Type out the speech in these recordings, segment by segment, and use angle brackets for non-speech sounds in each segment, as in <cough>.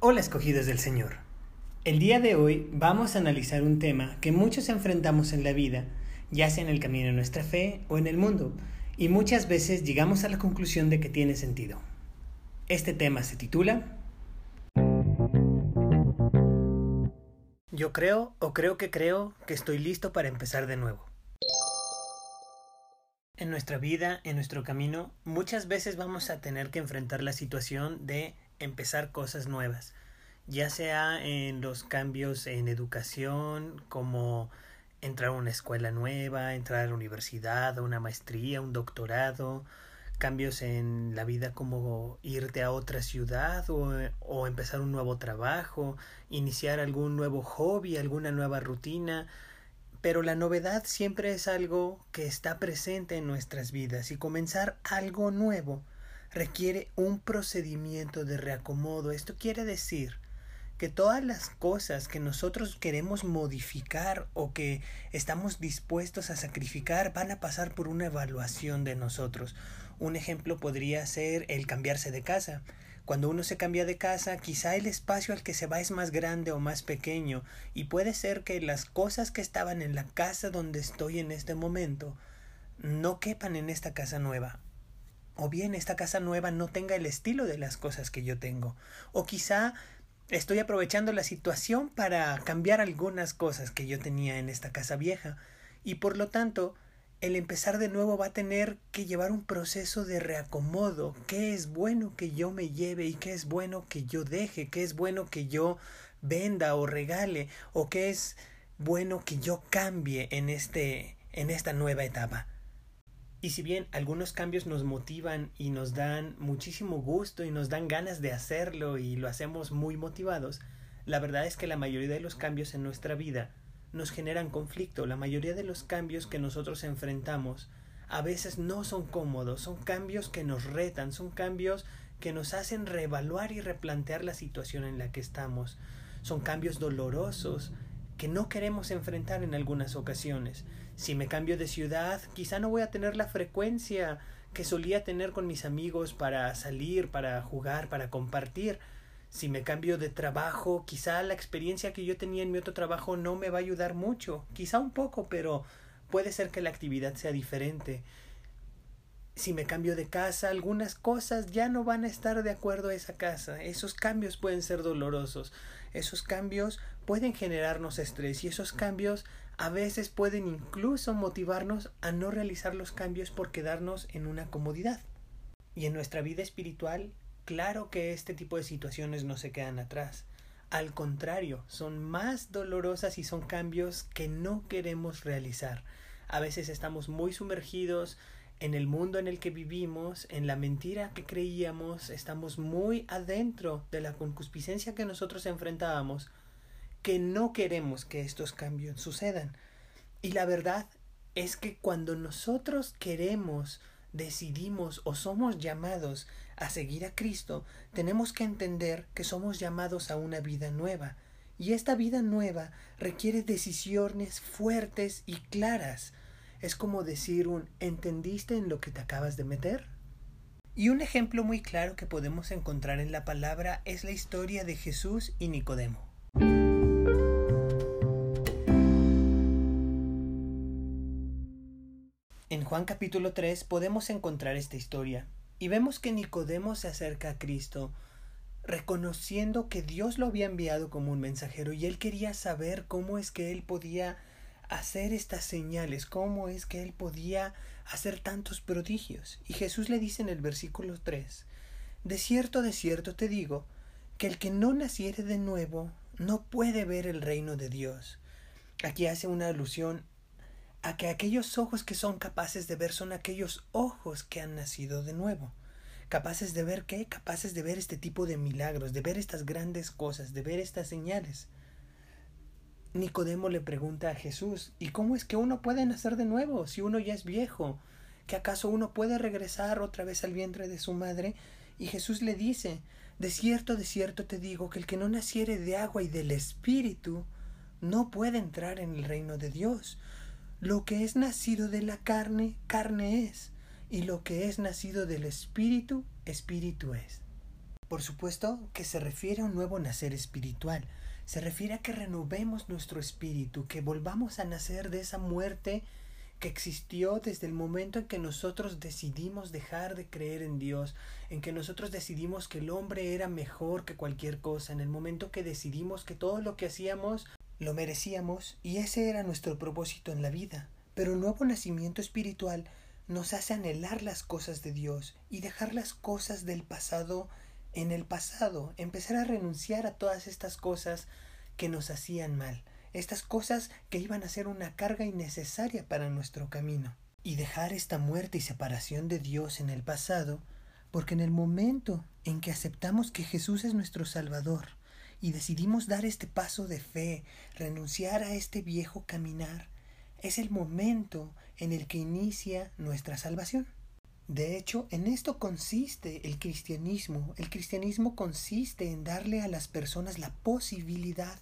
Hola escogidos del Señor. El día de hoy vamos a analizar un tema que muchos enfrentamos en la vida, ya sea en el camino de nuestra fe o en el mundo, y muchas veces llegamos a la conclusión de que tiene sentido. Este tema se titula Yo creo o creo que creo que estoy listo para empezar de nuevo. En nuestra vida, en nuestro camino, muchas veces vamos a tener que enfrentar la situación de empezar cosas nuevas, ya sea en los cambios en educación, como entrar a una escuela nueva, entrar a la universidad, a una maestría, un doctorado, cambios en la vida como irte a otra ciudad o, o, empezar un nuevo trabajo, iniciar algún nuevo hobby, alguna nueva rutina, pero la novedad siempre es algo que está presente en nuestras vidas y comenzar algo nuevo requiere un procedimiento de reacomodo. Esto quiere decir que todas las cosas que nosotros queremos modificar o que estamos dispuestos a sacrificar van a pasar por una evaluación de nosotros. Un ejemplo podría ser el cambiarse de casa. Cuando uno se cambia de casa, quizá el espacio al que se va es más grande o más pequeño, y puede ser que las cosas que estaban en la casa donde estoy en este momento no quepan en esta casa nueva. O bien esta casa nueva no tenga el estilo de las cosas que yo tengo. O quizá estoy aprovechando la situación para cambiar algunas cosas que yo tenía en esta casa vieja. Y por lo tanto, el empezar de nuevo va a tener que llevar un proceso de reacomodo. ¿Qué es bueno que yo me lleve y qué es bueno que yo deje? ¿Qué es bueno que yo venda o regale? ¿O qué es bueno que yo cambie en, este, en esta nueva etapa? Y si bien algunos cambios nos motivan y nos dan muchísimo gusto y nos dan ganas de hacerlo y lo hacemos muy motivados, la verdad es que la mayoría de los cambios en nuestra vida nos generan conflicto. La mayoría de los cambios que nosotros enfrentamos a veces no son cómodos, son cambios que nos retan, son cambios que nos hacen reevaluar y replantear la situación en la que estamos. Son cambios dolorosos que no queremos enfrentar en algunas ocasiones. Si me cambio de ciudad, quizá no voy a tener la frecuencia que solía tener con mis amigos para salir, para jugar, para compartir. Si me cambio de trabajo, quizá la experiencia que yo tenía en mi otro trabajo no me va a ayudar mucho, quizá un poco, pero puede ser que la actividad sea diferente. Si me cambio de casa, algunas cosas ya no van a estar de acuerdo a esa casa. Esos cambios pueden ser dolorosos. Esos cambios pueden generarnos estrés y esos cambios a veces pueden incluso motivarnos a no realizar los cambios por quedarnos en una comodidad. Y en nuestra vida espiritual Claro que este tipo de situaciones no se quedan atrás. Al contrario, son más dolorosas y son cambios que no queremos realizar. A veces estamos muy sumergidos en el mundo en el que vivimos, en la mentira que creíamos, estamos muy adentro de la concupiscencia que nosotros enfrentábamos, que no queremos que estos cambios sucedan. Y la verdad es que cuando nosotros queremos decidimos o somos llamados a seguir a Cristo, tenemos que entender que somos llamados a una vida nueva. Y esta vida nueva requiere decisiones fuertes y claras. Es como decir un ¿entendiste en lo que te acabas de meter? Y un ejemplo muy claro que podemos encontrar en la palabra es la historia de Jesús y Nicodemo. Juan capítulo 3 podemos encontrar esta historia y vemos que Nicodemo se acerca a Cristo reconociendo que Dios lo había enviado como un mensajero y él quería saber cómo es que él podía hacer estas señales, cómo es que él podía hacer tantos prodigios. Y Jesús le dice en el versículo 3, De cierto, de cierto te digo, que el que no naciere de nuevo no puede ver el reino de Dios. Aquí hace una alusión a que aquellos ojos que son capaces de ver son aquellos ojos que han nacido de nuevo. Capaces de ver qué? Capaces de ver este tipo de milagros, de ver estas grandes cosas, de ver estas señales. Nicodemo le pregunta a Jesús, ¿y cómo es que uno puede nacer de nuevo si uno ya es viejo? ¿Que acaso uno puede regresar otra vez al vientre de su madre? Y Jesús le dice, de cierto, de cierto te digo que el que no naciere de agua y del Espíritu no puede entrar en el reino de Dios. Lo que es nacido de la carne, carne es, y lo que es nacido del espíritu, espíritu es. Por supuesto que se refiere a un nuevo nacer espiritual, se refiere a que renovemos nuestro espíritu, que volvamos a nacer de esa muerte que existió desde el momento en que nosotros decidimos dejar de creer en Dios, en que nosotros decidimos que el hombre era mejor que cualquier cosa, en el momento que decidimos que todo lo que hacíamos lo merecíamos y ese era nuestro propósito en la vida. Pero el nuevo nacimiento espiritual nos hace anhelar las cosas de Dios y dejar las cosas del pasado en el pasado, empezar a renunciar a todas estas cosas que nos hacían mal estas cosas que iban a ser una carga innecesaria para nuestro camino, y dejar esta muerte y separación de Dios en el pasado, porque en el momento en que aceptamos que Jesús es nuestro Salvador, y decidimos dar este paso de fe, renunciar a este viejo caminar, es el momento en el que inicia nuestra salvación. De hecho, en esto consiste el cristianismo. El cristianismo consiste en darle a las personas la posibilidad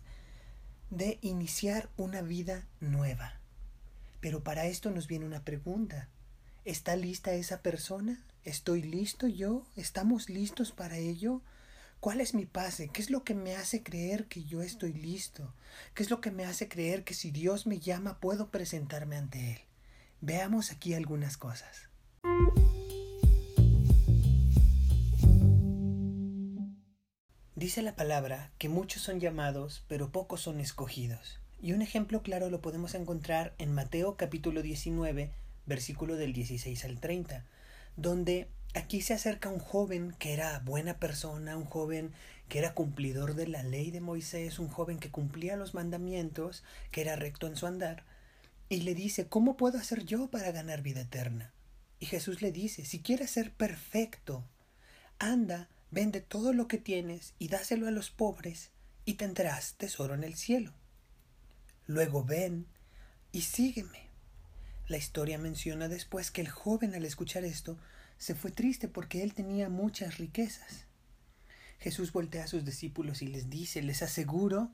de iniciar una vida nueva. Pero para esto nos viene una pregunta. ¿Está lista esa persona? ¿Estoy listo yo? ¿Estamos listos para ello? ¿Cuál es mi pase? ¿Qué es lo que me hace creer que yo estoy listo? ¿Qué es lo que me hace creer que si Dios me llama puedo presentarme ante Él? Veamos aquí algunas cosas. Dice la palabra que muchos son llamados, pero pocos son escogidos. Y un ejemplo claro lo podemos encontrar en Mateo capítulo 19, versículo del 16 al 30, donde aquí se acerca un joven que era buena persona, un joven que era cumplidor de la ley de Moisés, un joven que cumplía los mandamientos, que era recto en su andar, y le dice, ¿cómo puedo hacer yo para ganar vida eterna? Y Jesús le dice, si quieres ser perfecto, anda, Vende todo lo que tienes y dáselo a los pobres y tendrás tesoro en el cielo. Luego ven y sígueme. La historia menciona después que el joven al escuchar esto se fue triste porque él tenía muchas riquezas. Jesús voltea a sus discípulos y les dice, les aseguro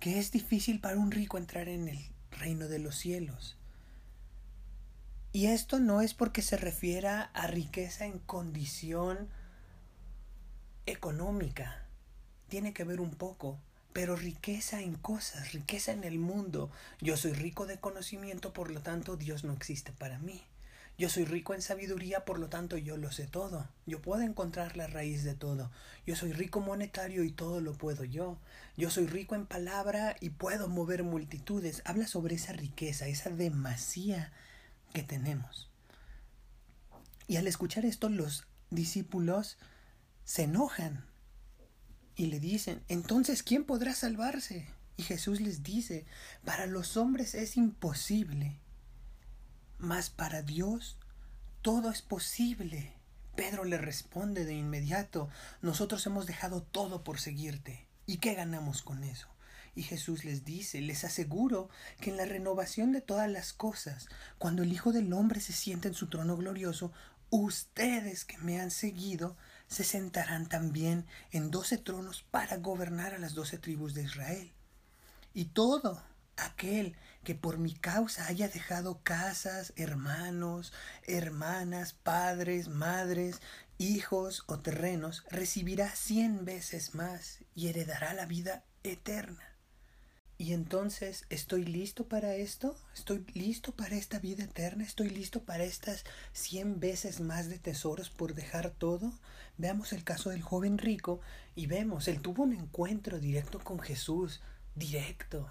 que es difícil para un rico entrar en el reino de los cielos. Y esto no es porque se refiera a riqueza en condición económica. Tiene que ver un poco, pero riqueza en cosas, riqueza en el mundo. Yo soy rico de conocimiento, por lo tanto Dios no existe para mí. Yo soy rico en sabiduría, por lo tanto yo lo sé todo. Yo puedo encontrar la raíz de todo. Yo soy rico monetario y todo lo puedo yo. Yo soy rico en palabra y puedo mover multitudes. Habla sobre esa riqueza, esa demasía que tenemos. Y al escuchar esto, los discípulos se enojan y le dicen, entonces, ¿quién podrá salvarse? Y Jesús les dice, para los hombres es imposible, mas para Dios todo es posible. Pedro le responde de inmediato, nosotros hemos dejado todo por seguirte. ¿Y qué ganamos con eso? Y Jesús les dice, les aseguro que en la renovación de todas las cosas, cuando el Hijo del Hombre se sienta en su trono glorioso, ustedes que me han seguido se sentarán también en doce tronos para gobernar a las doce tribus de Israel. Y todo aquel que por mi causa haya dejado casas, hermanos, hermanas, padres, madres, hijos o terrenos, recibirá cien veces más y heredará la vida eterna. Y entonces, ¿estoy listo para esto? ¿Estoy listo para esta vida eterna? ¿Estoy listo para estas cien veces más de tesoros por dejar todo? Veamos el caso del joven rico y vemos, él tuvo un encuentro directo con Jesús, directo.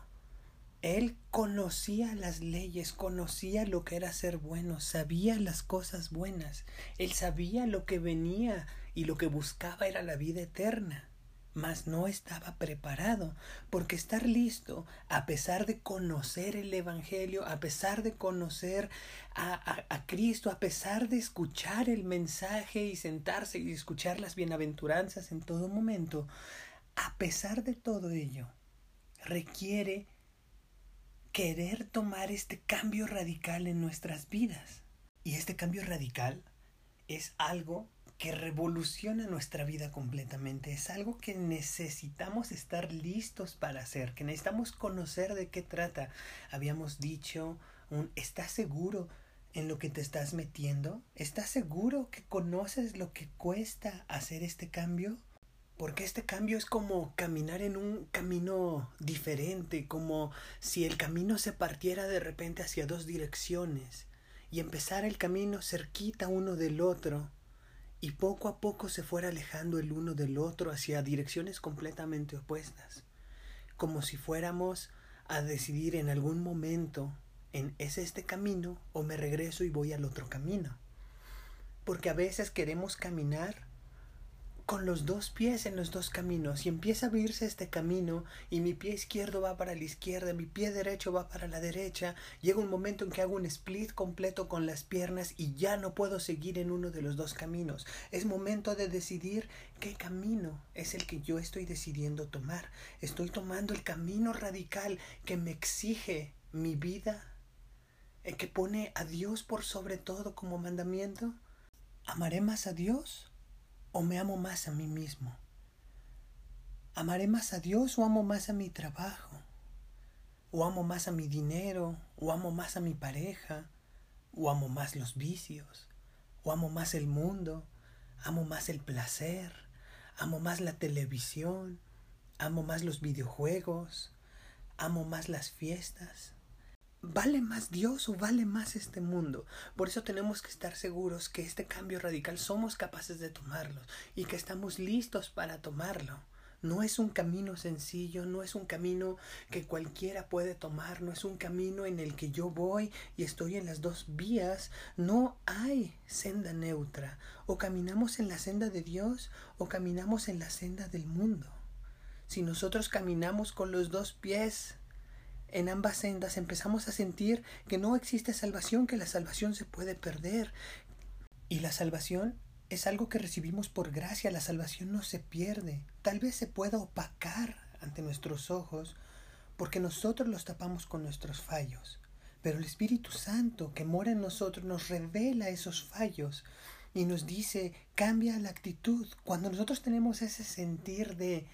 Él conocía las leyes, conocía lo que era ser bueno, sabía las cosas buenas, él sabía lo que venía y lo que buscaba era la vida eterna mas no estaba preparado, porque estar listo, a pesar de conocer el Evangelio, a pesar de conocer a, a, Cristo, a pesar de escuchar el mensaje y sentarse y escuchar las bienaventuranzas en todo momento, a pesar de todo ello, requiere querer tomar este cambio radical en nuestras vidas. Y este cambio radical es algo que revoluciona nuestra vida completamente. Es algo que necesitamos estar listos para hacer, que necesitamos conocer de qué trata. Habíamos dicho un ¿estás seguro en lo que te estás metiendo? ¿Estás seguro que conoces lo que cuesta hacer este cambio? Porque este cambio es como caminar en un camino diferente, como si el camino se partiera de repente hacia dos direcciones y empezar el camino cerquita uno del otro y poco a poco se fuera alejando el uno del otro hacia direcciones completamente opuestas, como si fuéramos a decidir en algún momento en es este camino o me regreso y voy al otro camino. Porque a veces queremos caminar con los dos pies en los dos caminos y empieza a abrirse este camino y mi pie izquierdo va para la izquierda, mi pie derecho va para la derecha, llega un momento en que hago un split completo con las piernas y ya no puedo seguir en uno de los dos caminos. Es momento de decidir qué camino es el que yo estoy decidiendo tomar. Estoy tomando el camino radical que me exige mi vida, el que pone a Dios por sobre todo como mandamiento. ¿Amaré más a Dios? O me amo más a mí mismo? ¿Amaré más a Dios o amo más a mi trabajo? ¿O amo más a mi dinero? ¿O amo más a mi pareja? ¿O amo más los vicios? ¿O amo más el mundo? ¿Amo más el placer? ¿Amo más la televisión? ¿Amo más los videojuegos? ¿Amo más las fiestas? ¿Vale más Dios o vale más este mundo? Por eso tenemos que estar seguros que este cambio radical somos capaces de tomarlo y que estamos listos para tomarlo. No es un camino sencillo, no es un camino que cualquiera puede tomar, no es un camino en el que yo voy y estoy en las dos vías, no hay senda neutra. O caminamos en la senda de Dios o caminamos en la senda del mundo. Si nosotros caminamos con los dos pies en ambas sendas empezamos a sentir que no existe salvación, que la salvación se puede perder. Y la salvación es algo que recibimos por gracia, la salvación no se pierde. Tal vez se pueda opacar ante nuestros ojos porque nosotros los tapamos con nuestros fallos. Pero el Espíritu Santo que mora en nosotros nos revela esos fallos y nos dice, cambia la actitud. Cuando nosotros tenemos ese sentir de,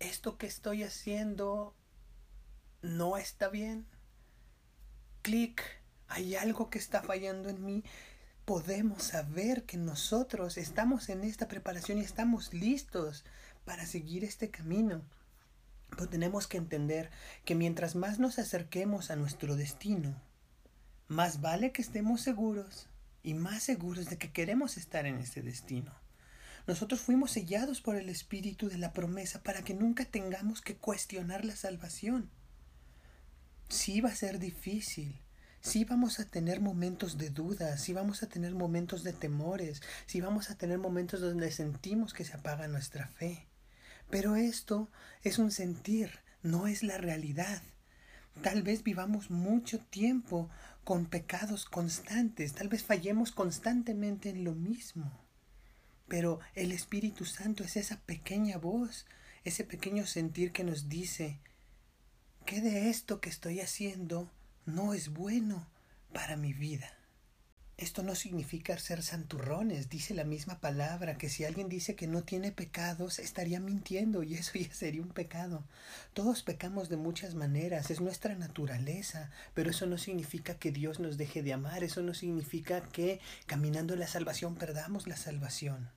esto que estoy haciendo no está bien. Clic, hay algo que está fallando en mí. Podemos saber que nosotros estamos en esta preparación y estamos listos para seguir este camino. Pero tenemos que entender que mientras más nos acerquemos a nuestro destino, más vale que estemos seguros y más seguros de que queremos estar en este destino. Nosotros fuimos sellados por el Espíritu de la promesa para que nunca tengamos que cuestionar la salvación sí va a ser difícil. Sí vamos a tener momentos de dudas, sí vamos a tener momentos de temores, sí vamos a tener momentos donde sentimos que se apaga nuestra fe. Pero esto es un sentir, no es la realidad. Tal vez vivamos mucho tiempo con pecados constantes, tal vez fallemos constantemente en lo mismo. Pero el Espíritu Santo es esa pequeña voz, ese pequeño sentir que nos dice, ¿Qué de esto que estoy haciendo no es bueno para mi vida? Esto no significa ser santurrones, dice la misma palabra, que si alguien dice que no tiene pecados, estaría mintiendo y eso <laughs> ya sería un pecado. Todos pecamos de muchas maneras, es nuestra naturaleza, pero eso no significa que Dios nos deje de amar, eso no significa que caminando en la salvación perdamos la salvación.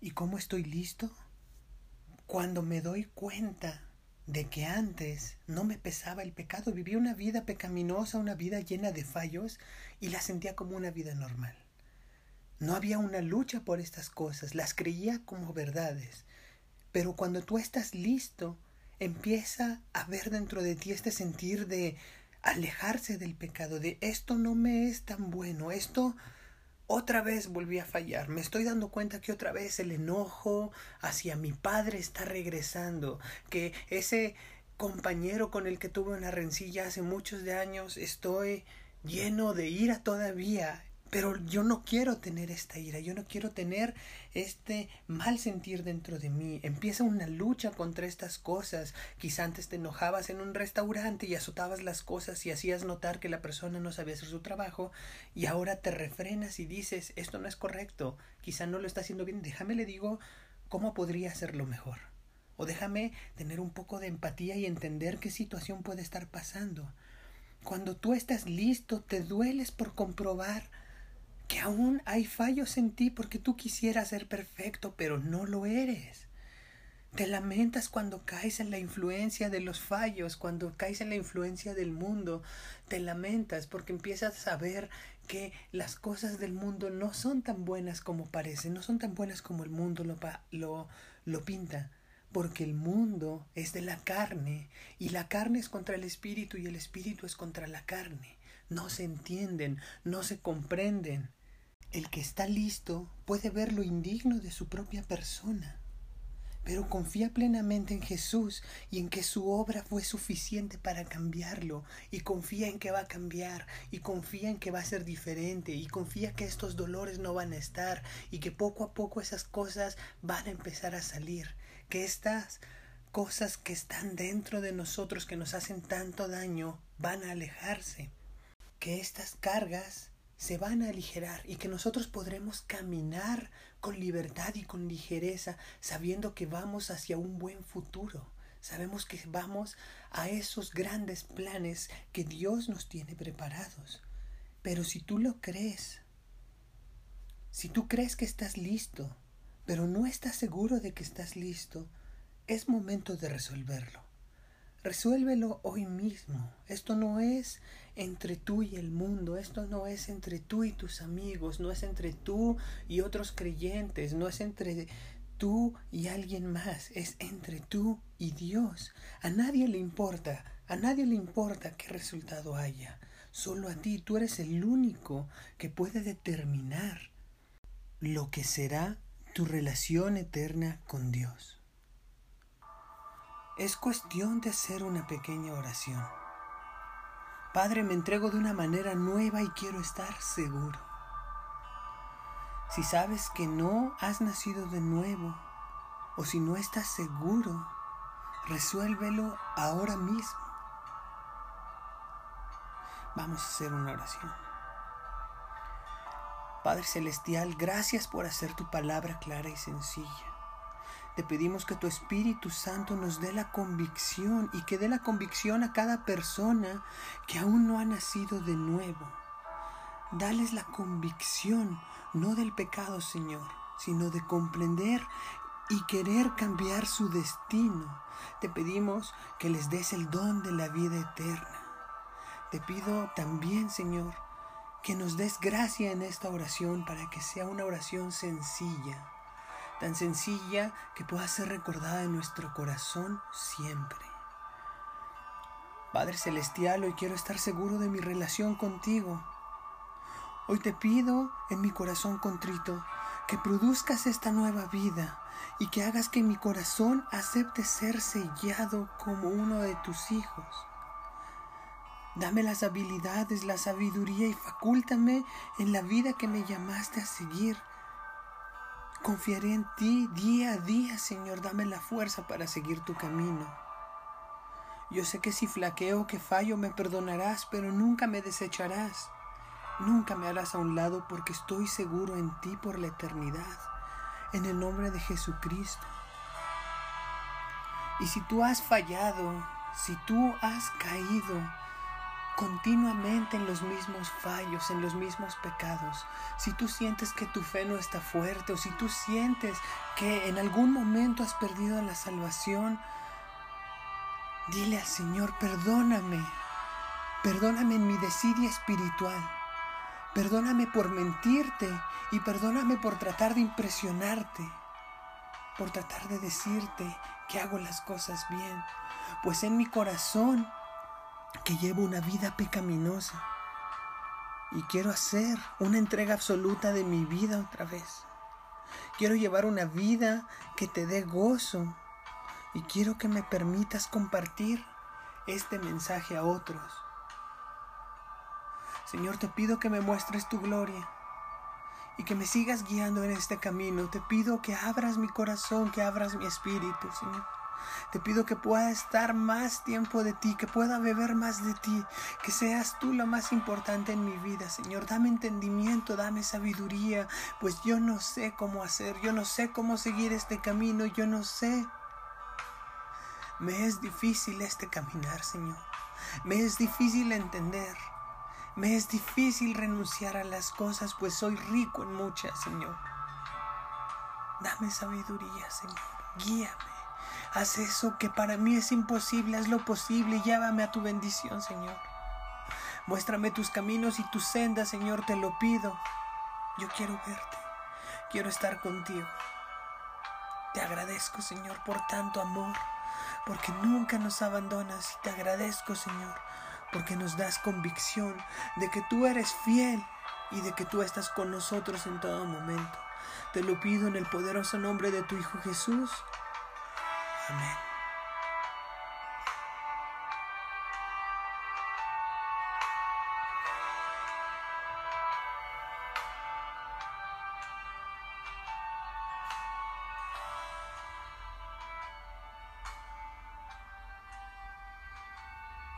¿Y cómo estoy listo? Cuando me doy cuenta de que antes no me pesaba el pecado, vivía una vida pecaminosa, una vida llena de fallos y la sentía como una vida normal. No había una lucha por estas cosas, las creía como verdades. Pero cuando tú estás listo, empieza a ver dentro de ti este sentir de alejarse del pecado, de esto no me es tan bueno, esto otra vez volví a fallar. Me estoy dando cuenta que otra vez el enojo hacia mi padre está regresando. Que ese compañero con el que tuve una rencilla hace muchos de años estoy lleno de ira todavía. Pero yo no quiero tener esta ira, yo no quiero tener este mal sentir dentro de mí. Empieza una lucha contra estas cosas. Quizá antes te enojabas en un restaurante y azotabas las cosas y hacías notar que la persona no sabía hacer su trabajo y ahora te refrenas y dices, esto no es correcto, quizá no lo está haciendo bien, déjame le digo cómo podría hacerlo mejor. O déjame tener un poco de empatía y entender qué situación puede estar pasando. cuando tú estás listo, te dueles por comprobar que aún hay fallos en ti porque tú quisieras ser perfecto, pero no lo eres. Te lamentas cuando caes en la influencia de los fallos, cuando caes en la influencia del mundo. Te lamentas porque empiezas a ver que las cosas del mundo no son tan buenas como parecen, no son tan buenas como el mundo lo, lo, lo pinta. Porque el mundo es de la carne y la carne es contra el espíritu y el espíritu es contra la carne. No se entienden, no se comprenden. El que está listo puede ver lo indigno de su propia persona, pero confía plenamente en Jesús y en que su obra fue suficiente para cambiarlo, y confía en que va a cambiar, y confía en que va a ser diferente, y confía que estos dolores no van a estar, y que poco a poco esas cosas van a empezar a salir, que estas cosas que están dentro de nosotros que nos hacen tanto daño van a alejarse, que estas cargas se van a aligerar y que nosotros podremos caminar con libertad y con ligereza, sabiendo que vamos hacia un buen futuro. Sabemos que vamos a esos grandes planes que Dios nos tiene preparados. Pero si tú lo crees, si tú crees que estás listo, pero no estás seguro de que estás listo, es momento de resolverlo. Resuélvelo hoy mismo. Esto no es entre tú y el mundo, esto no es entre tú y tus amigos, no es entre tú y otros creyentes, no es entre tú y alguien más, es entre tú y Dios. A nadie le importa, a nadie le importa qué resultado haya. Solo a ti, tú eres el único que puede determinar lo que será tu relación eterna con Dios. Es cuestión de hacer una pequeña oración. Padre, me entrego de una manera nueva y quiero estar seguro. Si sabes que no has nacido de nuevo o si no estás seguro, resuélvelo ahora mismo. Vamos a hacer una oración. Padre Celestial, gracias por hacer tu palabra clara y sencilla. Te pedimos que tu Espíritu Santo nos dé la convicción y que dé la convicción a cada persona que aún no ha nacido de nuevo. Dales la convicción, no del pecado, Señor, sino de comprender y querer cambiar su destino. Te pedimos que les des el don de la vida eterna. Te pido también, Señor, que nos des gracia en esta oración para que sea una oración sencilla tan sencilla que pueda ser recordada en nuestro corazón siempre. Padre Celestial, hoy quiero estar seguro de mi relación contigo. Hoy te pido en mi corazón contrito que produzcas esta nueva vida y que hagas que mi corazón acepte ser sellado como uno de tus hijos. Dame las habilidades, la sabiduría y facúltame en la vida que me llamaste a seguir Confiaré en ti día a día, Señor. Dame la fuerza para seguir tu camino. Yo sé que si flaqueo que fallo me perdonarás, pero nunca me desecharás. Nunca me harás a un lado porque estoy seguro en ti por la eternidad. En el nombre de Jesucristo. Y si tú has fallado, si tú has caído, continuamente en los mismos fallos, en los mismos pecados, si tú sientes que tu fe no está fuerte o si tú sientes que en algún momento has perdido la salvación, dile al Señor, perdóname, perdóname en mi desidia espiritual, perdóname por mentirte y perdóname por tratar de impresionarte, por tratar de decirte que hago las cosas bien, pues en mi corazón que llevo una vida pecaminosa y quiero hacer una entrega absoluta de mi vida otra vez. Quiero llevar una vida que te dé gozo y quiero que me permitas compartir este mensaje a otros. Señor, te pido que me muestres tu gloria y que me sigas guiando en este camino. Te pido que abras mi corazón, que abras mi espíritu, Señor. Te pido que pueda estar más tiempo de ti, que pueda beber más de ti, que seas tú lo más importante en mi vida, Señor. Dame entendimiento, dame sabiduría, pues yo no sé cómo hacer, yo no sé cómo seguir este camino, yo no sé. Me es difícil este caminar, Señor. Me es difícil entender. Me es difícil renunciar a las cosas, pues soy rico en muchas, Señor. Dame sabiduría, Señor. Guíame. Haz eso que para mí es imposible, haz lo posible, llévame a tu bendición, Señor. Muéstrame tus caminos y tus sendas, Señor, te lo pido. Yo quiero verte, quiero estar contigo. Te agradezco, Señor, por tanto amor, porque nunca nos abandonas y te agradezco, Señor, porque nos das convicción de que tú eres fiel y de que tú estás con nosotros en todo momento. Te lo pido en el poderoso nombre de tu Hijo Jesús. Amen.